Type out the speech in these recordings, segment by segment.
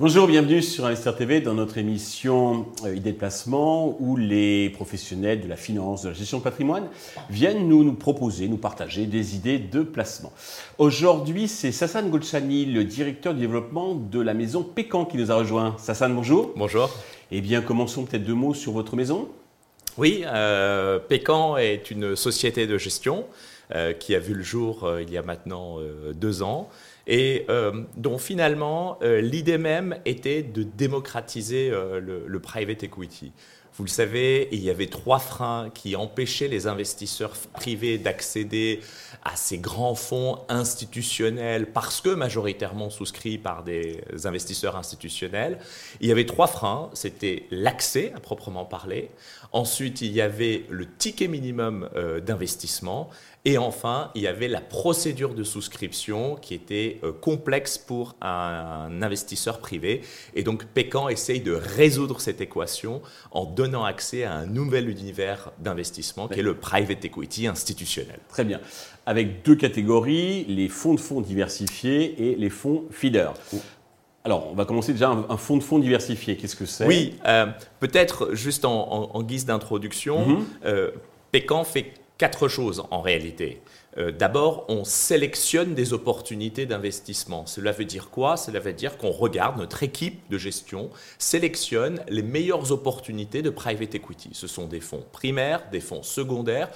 Bonjour, bienvenue sur Investir TV dans notre émission euh, Idées de placement où les professionnels de la finance, de la gestion de patrimoine viennent nous, nous proposer, nous partager des idées de placement. Aujourd'hui, c'est Sassan Golchani, le directeur du développement de la maison Pécan qui nous a rejoint. Sassan, bonjour. Bonjour. Eh bien, commençons peut-être deux mots sur votre maison. Oui, euh, Pécan est une société de gestion euh, qui a vu le jour euh, il y a maintenant deux ans et euh, dont finalement euh, l'idée même était de démocratiser euh, le, private equity. Vous le savez, il y avait trois freins qui empêchaient les investisseurs privés d'accéder à ces grands fonds institutionnels parce que majoritairement souscrits par des investisseurs institutionnels. Il y avait trois freins. C'était l'accès à proprement parler. Ensuite, il y avait le ticket minimum d'investissement. Et enfin, il y avait la procédure de souscription qui était euh, complexe pour un, investisseur privé. Et donc, Pécan essaye de résoudre cette équation en donnant accès à un nouvel univers d'investissement qui est le private equity institutionnel. Très bien. Avec deux catégories, les fonds de fonds diversifiés et les fonds feeder. Alors, on va commencer déjà un, fonds de fonds diversifié. Qu'est-ce que c'est? Oui, euh, peut-être juste en, guise d'introduction, mm Pécan fait quatre choses en réalité. Euh, d'abord, on sélectionne des opportunités d'investissement. Cela veut dire quoi? Cela veut dire qu'on regarde, notre équipe de gestion sélectionne les meilleures opportunités de private equity. Ce sont des fonds primaires, des fonds secondaires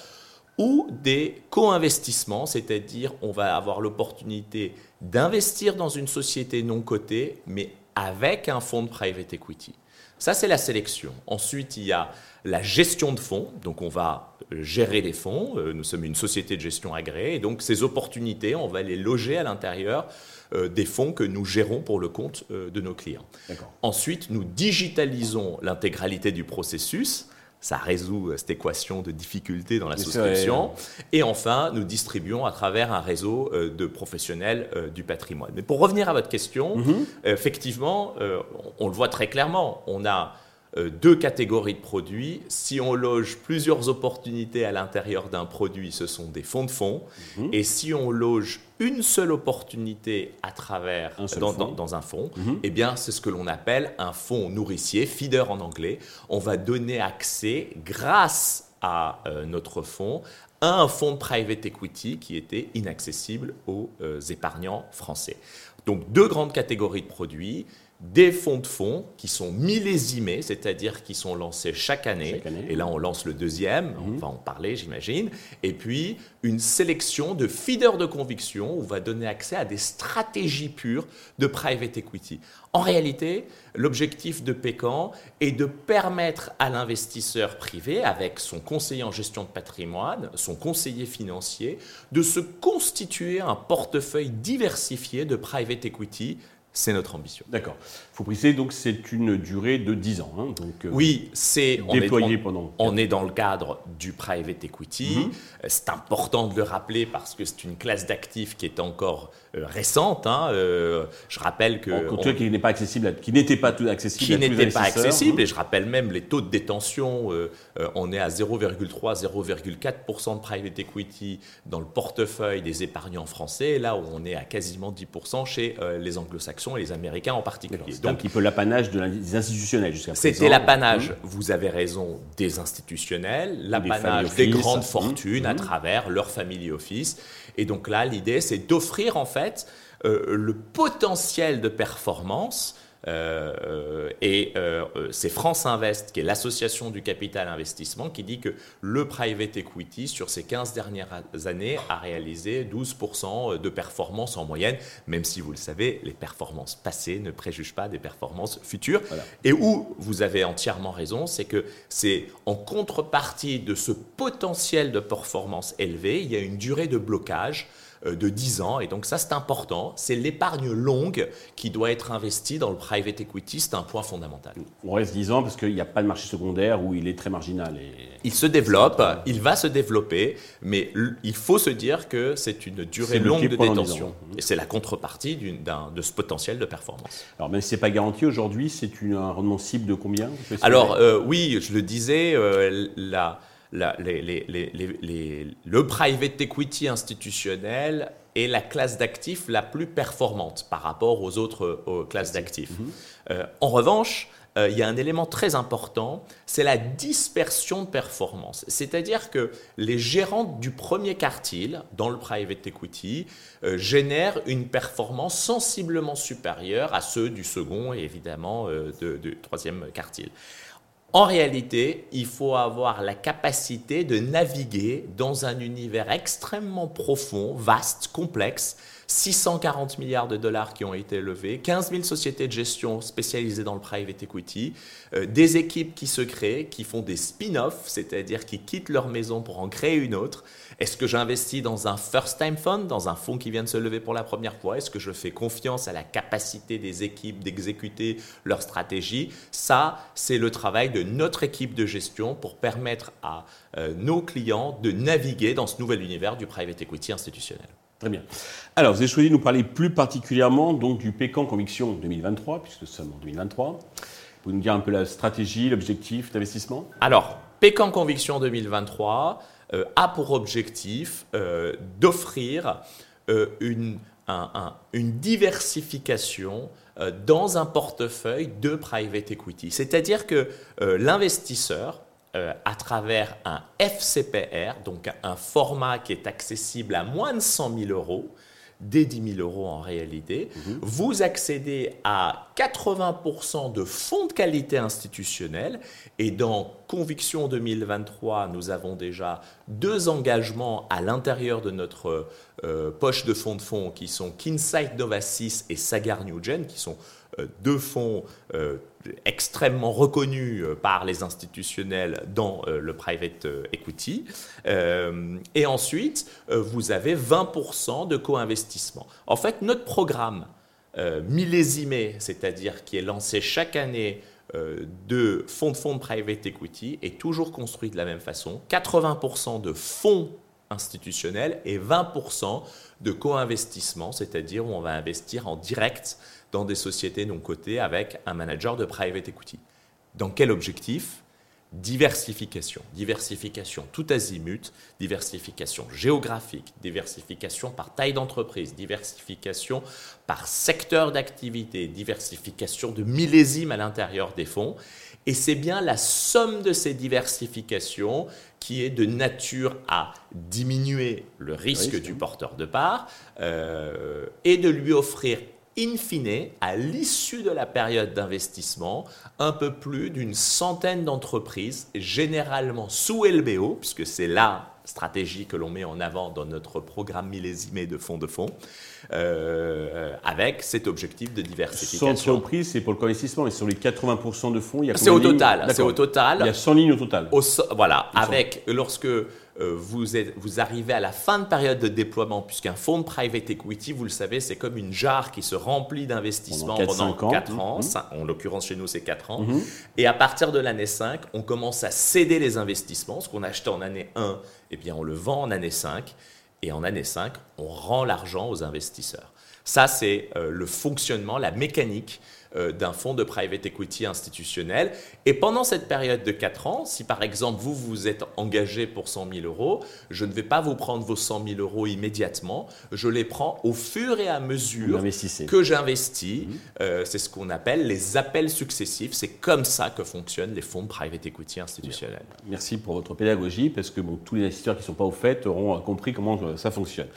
ou des co-investissements, c'est-à-dire on va avoir l'opportunité d'investir dans une société non cotée, mais avec un fonds de private equity. Ça, c'est la sélection. Ensuite, il y a la gestion de fonds. Donc, on va gérer des fonds. Euh, nous sommes une société de gestion agréée. Et donc, ces opportunités, on va les loger à l'intérieur euh, des fonds que nous gérons pour le compte euh, de nos clients. Ensuite, nous digitalisons l'intégralité du processus ça résout cette équation de difficulté dans la souscription. Et enfin, nous distribuons à travers un réseau de professionnels du patrimoine. Mais pour revenir à votre question, mhm. effectivement, on le voit très clairement, on a deux catégories de produits. Si on loge plusieurs opportunités à l'intérieur d'un produit, ce sont des fonds de fonds. Mhm. Et si on loge une seule opportunité à travers dans, un fonds, mhm. eh bien c'est ce que l'on appelle un fonds nourricier, feeder en anglais. On va donner accès grâce à euh, notre fonds à un fonds de private equity qui était inaccessible aux euh, épargnants français. Donc deux grandes catégories de produits des fonds de fonds qui sont millésimés, c'est-à-dire qui sont lancés chaque année. Et là, on lance le deuxième, on mhm. va en parler, j'imagine. Et puis, une sélection de feeders de conviction où on va donner accès à des stratégies pures de private equity. En réalité, l'objectif de Pécan est de permettre à l'investisseur privé, avec son conseiller en gestion de patrimoine, son conseiller financier, de se constituer un portefeuille diversifié de private equity c'est notre ambition. D'accord. Il faut préciser donc c'est une durée de 10 ans. Hein, donc, euh, oui, c'est déployé pendant. On est dans le cadre du private equity. Mhm. C'est important de le rappeler parce que c'est une classe d'actifs qui est encore euh, récente. Hein, euh, je rappelle que en, qui n'est pas accessible, qui n'était pas tout accessible, qui n'était pas accessible. Et je rappelle même les taux de détention. on est à 0,3-0,4% de private equity dans le portefeuille des épargnants français. Là où on est à quasiment 10% chez les anglo-saxons et les Américains en particulier. C'est un petit peu l'apanage des institutionnels jusqu'à présent. C'était l'apanage, mmh. vous avez raison, des institutionnels, l'apanage des, grandes mmh. fortunes à mmh. travers leur family office. Et donc là, l'idée, c'est d'offrir en fait euh, le potentiel de performance euh, et euh, c'est France Invest, qui est l'association du capital investissement, qui dit que le private equity, sur ces 15 dernières années, a réalisé 12% de performance en moyenne, même si vous le savez, les performances passées ne préjugent pas des performances futures. Et où vous avez entièrement raison, c'est que c'est en contrepartie de ce potentiel de performance élevé, il y a une durée de blocage euh, de 10 ans. Et donc ça, c'est important. C'est l'épargne longue qui doit être investie dans le private equity. C'est un point fondamental. On reste 10 ans parce qu'il n'y a pas de marché secondaire où il est très marginal. Et... Il se développe, il va se développer, mais il faut se dire que c'est une durée longue de détention. Et c'est la contrepartie de ce potentiel de performance. Alors même si ce n'est pas garanti aujourd'hui, c'est un rendement cible de combien Alors euh, oui, je le disais, euh, la le private equity institutionnel est la classe d'actifs la plus performante par rapport aux autres classes d'actifs. Mhm. Euh, en revanche, euh, il y a un élément très important, c'est la dispersion de performance. C'est-à-dire que les gérants du premier quartile, dans le private equity, euh, génèrent une performance sensiblement supérieure à ceux du second et évidemment du troisième quartile. En réalité, il faut avoir la capacité de naviguer dans un univers extrêmement profond, vaste, complexe, 640 milliards de dollars qui ont été levés, 15 000 sociétés de gestion spécialisées dans le private equity, euh, des équipes qui se créent, qui font des spin-offs, c'est-à-dire qui quittent leur maison pour en créer une autre. Est-ce que j'investis dans un first-time fund, dans un fonds qui vient de se lever pour la première fois? Est-ce que je fais confiance à la capacité des équipes d'exécuter leur stratégie? Ça, c'est le travail de notre équipe de gestion pour permettre à euh, nos clients de naviguer dans ce nouvel univers du private equity institutionnel. Très bien. Alors, vous avez choisi de nous parler plus particulièrement donc, du Pécan Conviction 2023, puisque nous sommes en 2023. Vous nous dire un peu la stratégie, l'objectif d'investissement? Alors, Pécan Conviction 2023 euh, a pour objectif euh, d'offrir euh, une, diversification dans un portefeuille de private equity. C'est-à-dire que l'investisseur euh, à travers un FCPR, donc un format qui est accessible à moins de 100 000 euros, des 10 000 euros en réalité, mhm. vous accédez à 80% de fonds de qualité institutionnelle et dans Conviction 2023, nous avons déjà deux engagements à l'intérieur de notre euh, poche de fonds de fonds qui sont Kinsight Novasis et Sagar Newgen, qui sont deux fonds euh, extrêmement reconnus euh, par les institutionnels dans le private equity. et ensuite, vous avez 20% de co-investissement. En fait, notre programme millésimé, c'est-à-dire qui est lancé chaque année de fonds de fonds private equity, est toujours construit de la même façon. 80% de fonds institutionnels et 20% de co-investissement, c'est-à-dire où on va investir en direct dans des sociétés non cotées avec un manager de private equity. Dans quel objectif? Diversification. Diversification tout azimut, diversification géographique, diversification par taille d'entreprise, diversification par secteur d'activité, diversification de millésimes à l'intérieur des fonds. Et c'est bien la somme de ces diversifications qui est de nature à diminuer le risque du porteur de part euh, et de lui offrir in fine, à l'issue de la période d'investissement, un peu plus d'une centaine d'entreprises, généralement sous LBO, puisque c'est la stratégie que l'on met en avant dans notre programme millésimé de fonds de fonds, euh, avec cet objectif de diversification. 100 entreprises, c'est pour le co-investissement, et sur les 80% de fonds, il y a C'est au total. C'est au total. Il y a 100 lignes au total. voilà, avec, lorsque vous, êtes, vous arrivez à la fin de période de déploiement, puisqu'un fonds de private equity, vous le savez, c'est comme une jarre qui se remplit d'investissements pendant 4 ans. Mmh. en l'occurrence, chez nous, c'est 4 ans. Mmh. Et à partir de l'année 5, on commence à céder les investissements. Ce qu'on a acheté en année 1, eh bien, on le vend en année 5. Et en année 5, on rend l'argent aux investisseurs. Ça, c'est euh, le fonctionnement, la mécanique euh, d'un fonds de private equity institutionnel. Et pendant cette période de 4 ans, si par exemple vous vous êtes engagé pour 100 000 euros, je ne vais pas vous prendre vos 100 000 euros immédiatement, je les prends au fur et à mesure que j'investis. Mhm. Euh, c'est ce qu'on appelle les appels successifs. C'est comme ça que fonctionnent les fonds de private equity institutionnels. Merci pour votre pédagogie, parce que tous les investisseurs qui ne sont pas au fait auront compris comment ça fonctionne.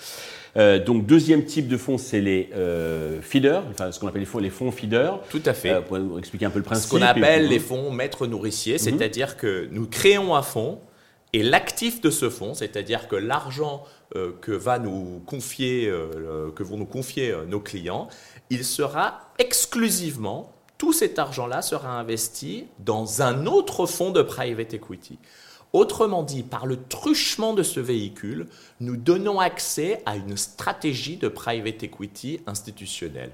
Euh, donc, deuxième type de fonds, c'est les euh, feeders, enfin, ce qu'on appelle les fonds, les fonds feeders. Tout à fait. Euh, pour expliquer un peu le principe. Ce qu'on appelle les fonds maîtres nourriciers, mhm. c'est-à-dire que nous créons un fonds et l'actif de ce fonds, c'est-à-dire que l'argent que va nous confier, que vont nous confier nos clients, il sera exclusivement tout cet argent-là sera investi dans un autre fonds de private equity. Autrement dit, par le truchement de ce véhicule, nous donnons accès à une stratégie de private equity institutionnelle.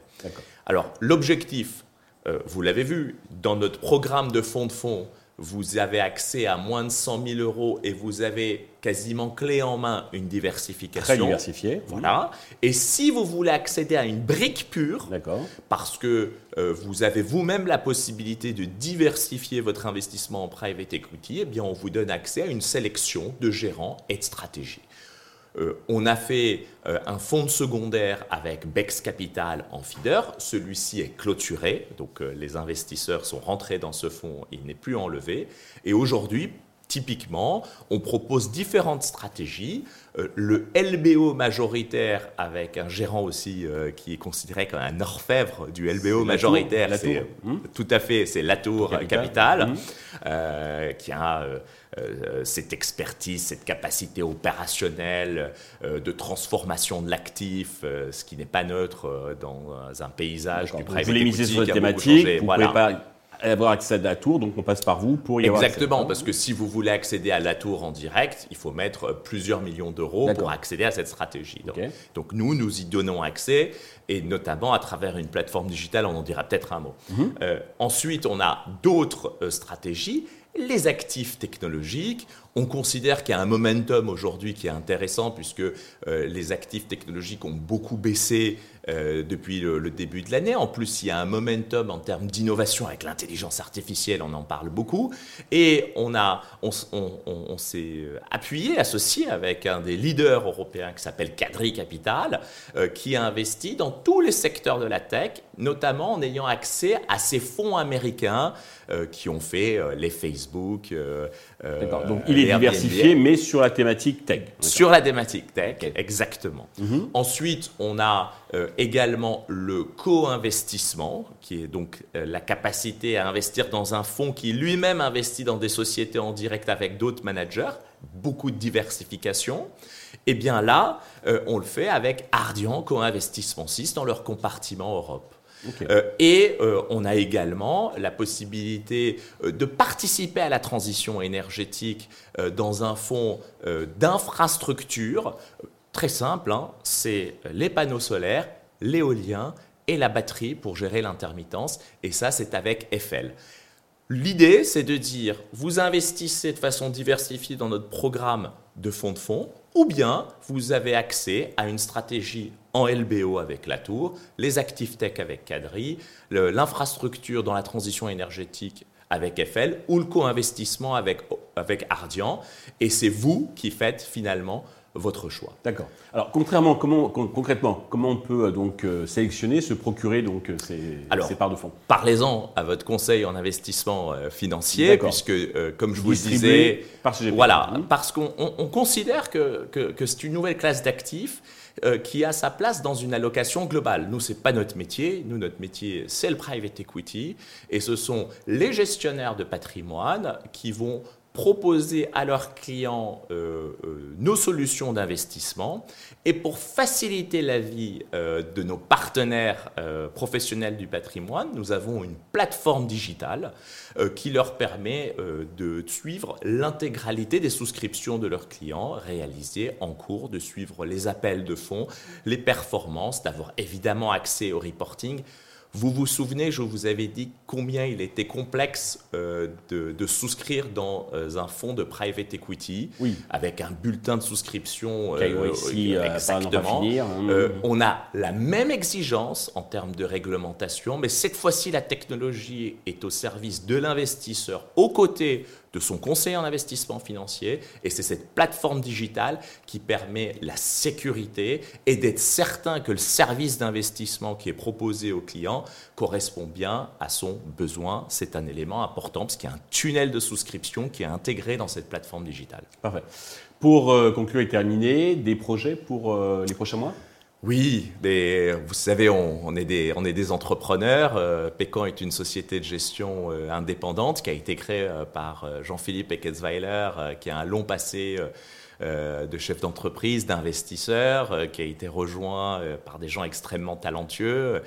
Alors, l'objectif, euh, vous l'avez vu, dans notre programme de fonds de fonds, vous avez accès à moins de 100 000 euros et vous avez quasiment clé en main une diversification. Très diversifiée. Voilà. Et si vous voulez accéder à une brique pure, parce que euh, vous avez vous-même la possibilité de diversifier votre investissement en private equity, eh bien on vous donne accès à une sélection de gérants et de stratégies. Euh, on a fait euh, un fonds secondaire avec Bex Capital en feeder. Celui-ci est clôturé, donc euh, les investisseurs sont rentrés dans ce fonds, il n'est plus enlevé. Et aujourd'hui, typiquement, on propose différentes stratégies. le LBO majoritaire avec un gérant aussi qui est considéré comme un orfèvre du LBO majoritaire, c'est tout à fait, c'est Latour Capital, Capital qui a euh, cette expertise, cette capacité opérationnelle euh, de transformation de l'actif, euh, ce qui n'est pas neutre dans un paysage du private Vous voulez miser sur cette thématique, vous ne pouvez pas avoir accès à la tour, donc on passe par vous pour y avoir Exactement, parce que si vous voulez accéder à la tour en direct, il faut mettre plusieurs millions d'euros pour accéder à cette stratégie. Donc, nous, nous y donnons accès, et notamment à travers une plateforme digitale, on en dira peut-être un mot. Mhm. ensuite, on a d'autres stratégies les actifs technologiques, on considère qu'il y a un momentum aujourd'hui qui est intéressant puisque euh, les actifs technologiques ont beaucoup baissé euh, depuis le, début de l'année. En plus, il y a un momentum en termes d'innovation avec l'intelligence artificielle, on en parle beaucoup. Et on, on, s'est euh, appuyé, associé avec un des leaders européens qui s'appelle Cadri Capital, qui a investi dans tous les secteurs de la tech, notamment en ayant accès à ces fonds américains qui ont fait les Facebook. D'accord. Donc il est diversifié, mais sur la thématique tech. Sur la thématique tech, exactement. Mhm. Ensuite, on a euh, également le co-investissement, qui est donc euh, la capacité à investir dans un fonds qui lui-même investit dans des sociétés en direct avec d'autres managers, beaucoup de diversification. Et eh bien là, euh, on le fait avec Ardian Co-Investissement 6 dans leur compartiment Europe. Euh, et euh, on a également la possibilité euh, de participer à la transition énergétique dans un fonds d'infrastructure très simple, hein, c'est les panneaux solaires, l'éolien et la batterie pour gérer l'intermittence. Et ça, c'est avec FL. L'idée, c'est de dire, vous investissez de façon diversifiée dans notre programme de fonds de fonds, ou bien vous avez accès à une stratégie en LBO avec la tour, les actifs tech avec Cadri, l'infrastructure dans la transition énergétique avec FL ou le co-investissement avec, avec Ardian. Et c'est vous qui faites finalement votre choix. D'accord. Alors contrairement, comment, concrètement, comment on peut euh, donc euh, sélectionner, se procurer donc euh, ces, ces parts de fonds? Parlez-en à votre conseil en investissement financier, puisque comme je vous disais, par voilà, mmh. parce qu'on considère que, que, que c'est une nouvelle classe d'actifs qui a sa place dans une allocation globale. Nous, c'est pas notre métier. Nous, notre métier, c'est le private equity, et ce sont les gestionnaires de patrimoine qui vont proposer à leurs clients euh, euh, nos solutions d'investissement et pour faciliter la vie euh, de nos partenaires professionnels du patrimoine, nous avons une plateforme digitale qui leur permet de suivre l'intégralité des souscriptions de leurs clients réalisées en cours, de suivre les appels de fonds, les performances, d'avoir évidemment accès au reporting. Vous vous souvenez, je vous avais dit combien il était complexe euh, de, souscrire dans euh, un fonds de private equity, avec un bulletin de souscription euh, exactement. Hein. on a la même exigence en termes de réglementation, mais cette fois-ci, la technologie est au service de l'investisseur, aux côtés de son conseiller en investissement financier. Et c'est cette plateforme digitale qui permet la sécurité et d'être certain que le service d'investissement qui est proposé au client correspond bien à son besoin. C'est un élément important parce qu'il y a un tunnel de souscription qui est intégré dans cette plateforme digitale. Parfait. Pour euh, conclure et terminer, des projets pour euh, les prochains mois? Oui, mais vous savez, on, est, des, des entrepreneurs. Euh, Pécan est une société de gestion euh, indépendante qui a été créée euh, par Jean-Philippe Eckesweiler, qui a un long passé euh, de chefs d'entreprise, d'investisseurs, euh, qui a été rejoint euh, par des gens extrêmement talentueux.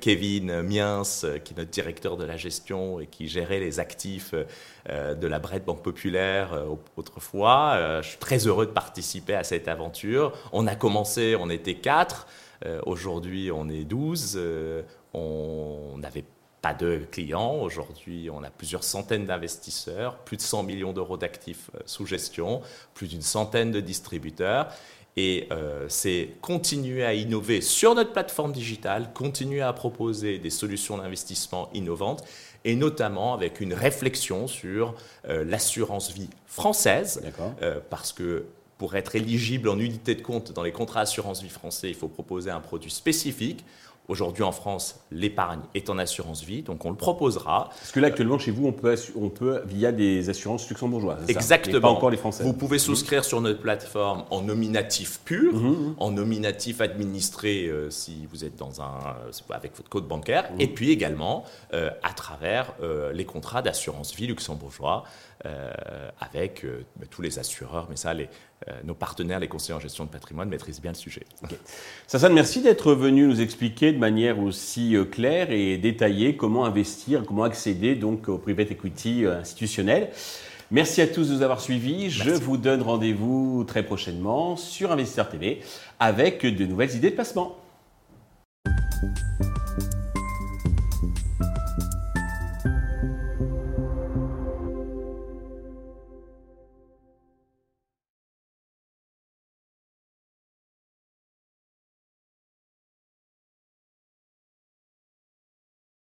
Kevin Miens, qui est notre directeur de la gestion et qui gérait les actifs de la Bret Banque Populaire autrefois. je suis très heureux de participer à cette aventure. On a commencé, on était quatre. Aujourd'hui, on est douze. on avait pas de clients. Aujourd'hui, on a plusieurs centaines d'investisseurs, plus de 100 millions d'euros d'actifs euh, sous gestion, plus d'une centaine de distributeurs. Et euh, c'est continuer à innover sur notre plateforme digitale, continuer à proposer des solutions d'investissement innovantes, et notamment avec une réflexion sur euh, l'assurance vie française, parce que pour être éligible en unité de compte dans les contrats assurance vie français, il faut proposer un produit spécifique. Aujourd'hui en France, l'épargne est en assurance vie, donc on le proposera. Parce que là actuellement chez vous, on peut, on peut via des assurances luxembourgeoises. Exactement. pas encore les Français. Vous pouvez souscrire sur notre plateforme en nominatif pur, mmh, mmh. en nominatif administré euh, si vous êtes dans un, euh, avec votre code bancaire, mmh. et puis également euh, à travers les contrats d'assurance vie luxembourgeois avec bah, tous les assureurs. Mais ça, les, nos partenaires, les conseillers en gestion de patrimoine, maîtrisent bien le sujet. Okay. Sassane, merci d'être venu nous expliquer de manière aussi euh, claire et détaillée comment investir, comment accéder donc au private equity euh, institutionnel. Merci à tous de nous avoir suivis. Je vous donne rendez-vous très prochainement sur Investisseur TV avec de nouvelles idées de placement.